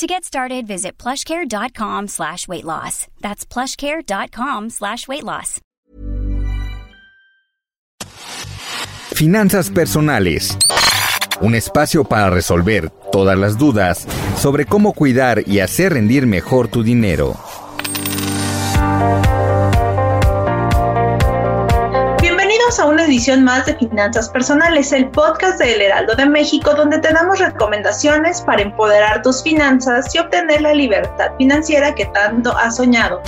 To get started, visit plushcare.com slash weight loss. That's plushcare.com slash weight loss. Finanzas personales. Un espacio para resolver todas las dudas sobre cómo cuidar y hacer rendir mejor tu dinero. A una edición más de Finanzas Personales, el podcast de Heraldo de México, donde te damos recomendaciones para empoderar tus finanzas y obtener la libertad financiera que tanto has soñado.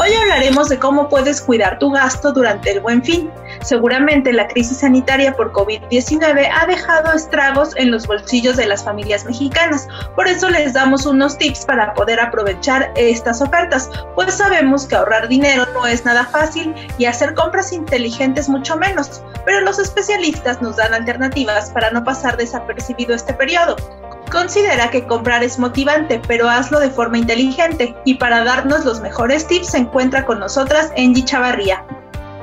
Hoy hablaremos de cómo puedes cuidar tu gasto durante el buen fin. Seguramente la crisis sanitaria por COVID-19 ha dejado estragos en los bolsillos de las familias mexicanas. Por eso les damos unos tips para poder aprovechar estas ofertas, pues sabemos que ahorrar dinero no es nada fácil y hacer compras inteligentes mucho menos. Pero los especialistas nos dan alternativas para no pasar desapercibido este periodo. Considera que comprar es motivante, pero hazlo de forma inteligente. Y para darnos los mejores tips se encuentra con nosotras Angie Chavarría.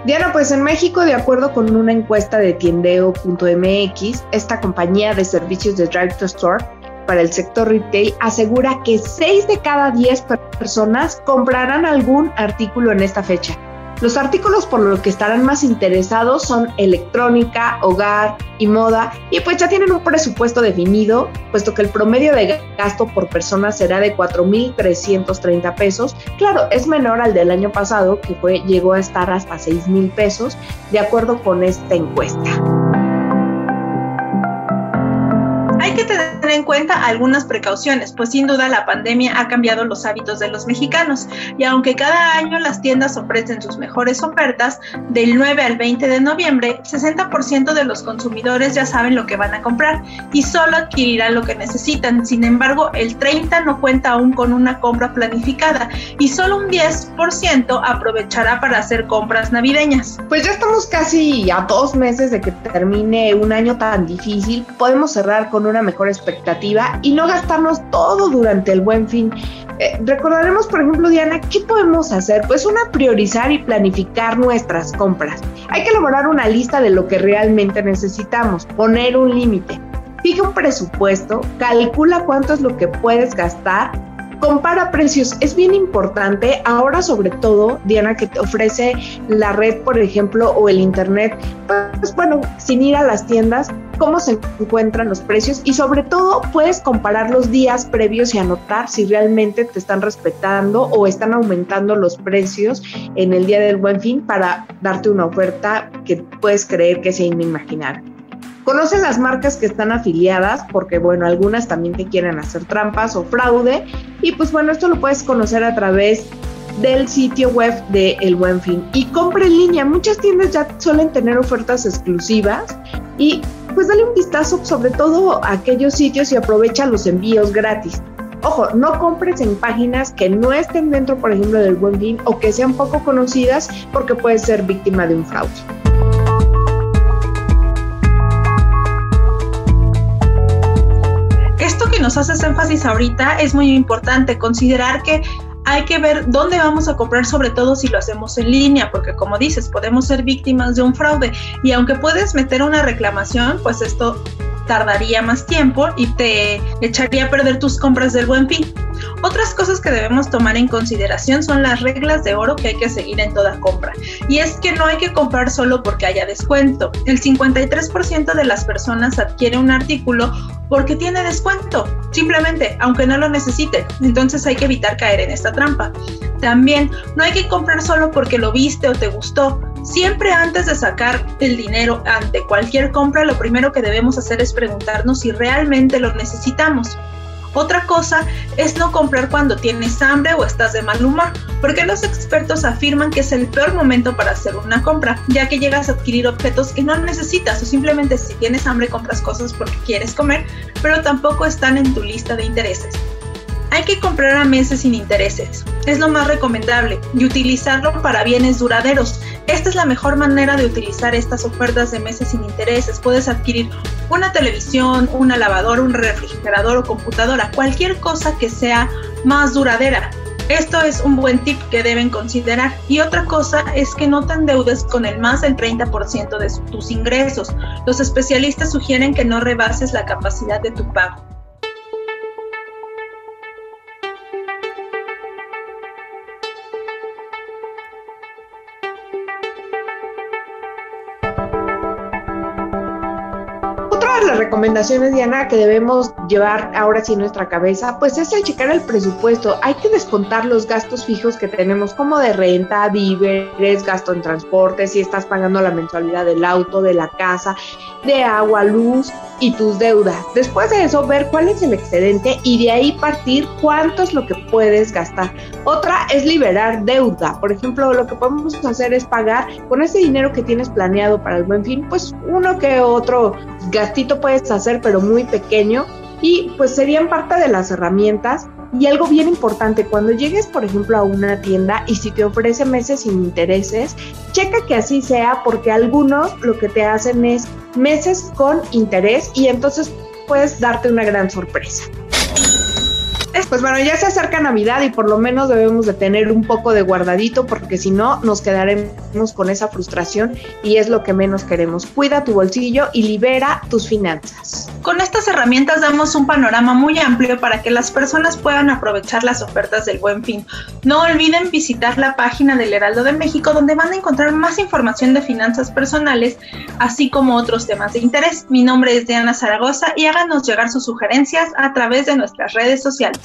Diana, pues en México, de acuerdo con una encuesta de tiendeo.mx, esta compañía de servicios de Drive to Store para el sector retail asegura que 6 de cada 10 personas comprarán algún artículo en esta fecha. Los artículos por los que estarán más interesados son electrónica, hogar y moda y pues ya tienen un presupuesto definido, puesto que el promedio de gasto por persona será de 4.330 pesos. Claro, es menor al del año pasado que fue, llegó a estar hasta 6.000 pesos, de acuerdo con esta encuesta. En cuenta algunas precauciones, pues sin duda la pandemia ha cambiado los hábitos de los mexicanos y aunque cada año las tiendas ofrecen sus mejores ofertas, del 9 al 20 de noviembre, 60% de los consumidores ya saben lo que van a comprar y solo adquirirán lo que necesitan. Sin embargo, el 30 no cuenta aún con una compra planificada y solo un 10% aprovechará para hacer compras navideñas. Pues ya estamos casi a dos meses de que termine un año tan difícil. Podemos cerrar con una mejor expectativa y no gastarnos todo durante el buen fin. Eh, recordaremos, por ejemplo, Diana, ¿qué podemos hacer? Pues una, priorizar y planificar nuestras compras. Hay que elaborar una lista de lo que realmente necesitamos, poner un límite. Fija un presupuesto, calcula cuánto es lo que puedes gastar compara precios. Es bien importante ahora sobre todo, Diana, que te ofrece la red, por ejemplo, o el internet, pues bueno, sin ir a las tiendas, cómo se encuentran los precios y sobre todo puedes comparar los días previos y anotar si realmente te están respetando o están aumentando los precios en el día del buen fin para darte una oferta que puedes creer que sea inimaginable. Conoce las marcas que están afiliadas, porque bueno, algunas también te quieren hacer trampas o fraude. Y pues bueno, esto lo puedes conocer a través del sitio web de El Buen Fin. Y compra en línea. Muchas tiendas ya suelen tener ofertas exclusivas. Y pues dale un vistazo sobre todo a aquellos sitios y aprovecha los envíos gratis. Ojo, no compres en páginas que no estén dentro, por ejemplo, del Buen Fin o que sean poco conocidas porque puedes ser víctima de un fraude. Nos haces énfasis ahorita es muy importante considerar que hay que ver dónde vamos a comprar, sobre todo si lo hacemos en línea, porque como dices, podemos ser víctimas de un fraude y aunque puedes meter una reclamación, pues esto tardaría más tiempo y te echaría a perder tus compras del buen fin. Otras cosas que debemos tomar en consideración son las reglas de oro que hay que seguir en toda compra. Y es que no hay que comprar solo porque haya descuento. El 53% de las personas adquiere un artículo porque tiene descuento, simplemente, aunque no lo necesite. Entonces hay que evitar caer en esta trampa. También no hay que comprar solo porque lo viste o te gustó. Siempre antes de sacar el dinero ante cualquier compra, lo primero que debemos hacer es preguntarnos si realmente lo necesitamos. Otra cosa es no comprar cuando tienes hambre o estás de mal humor, porque los expertos afirman que es el peor momento para hacer una compra, ya que llegas a adquirir objetos que no necesitas o simplemente si tienes hambre compras cosas porque quieres comer, pero tampoco están en tu lista de intereses Hay que comprar a meses sin intereses. Es lo más recomendable y utilizarlo para bienes duraderos. Esta es la mejor manera de utilizar estas ofertas de meses sin intereses. Puedes adquirir una televisión, una lavadora, un refrigerador o computadora, cualquier cosa que sea más duradera. Esto es un buen tip que deben considerar. Y otra cosa es que no te endeudes con el más del 30% de tus ingresos. Los especialistas sugieren que no rebases la capacidad de tu pago. Las recomendaciones, Diana, que debemos llevar ahora sí en nuestra cabeza, pues es el checar el presupuesto. Hay que descontar los gastos fijos que tenemos, como de renta, víveres, gasto en transporte, si estás pagando la mensualidad del auto, de la casa, de agua, luz y tus deudas. Después de eso, ver cuál es el excedente y de ahí partir cuánto es lo que puedes gastar. Otra es liberar deuda. Por ejemplo, lo que podemos hacer es pagar con ese dinero que tienes planeado para el buen fin, pues uno que otro gastito puedes hacer, pero muy pequeño. Y pues serían parte de las herramientas. Y algo bien importante, cuando llegues, por ejemplo, a una tienda y si te ofrece meses sin intereses, checa que así sea, porque algunos lo que te hacen es meses con interés y entonces puedes darte una gran sorpresa. Pues bueno, ya se acerca Navidad y por lo menos debemos de tener un poco de guardadito porque si no nos quedaremos con esa frustración y es lo que menos queremos. Cuida tu bolsillo y libera tus finanzas. Con estas herramientas damos un panorama muy amplio para que las personas puedan aprovechar las ofertas del buen fin. No olviden visitar la página del Heraldo de México donde van a encontrar más información de finanzas personales, así como otros temas de interés. Mi nombre es Diana Zaragoza y háganos llegar sus sugerencias a través de nuestras redes sociales.